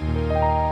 Música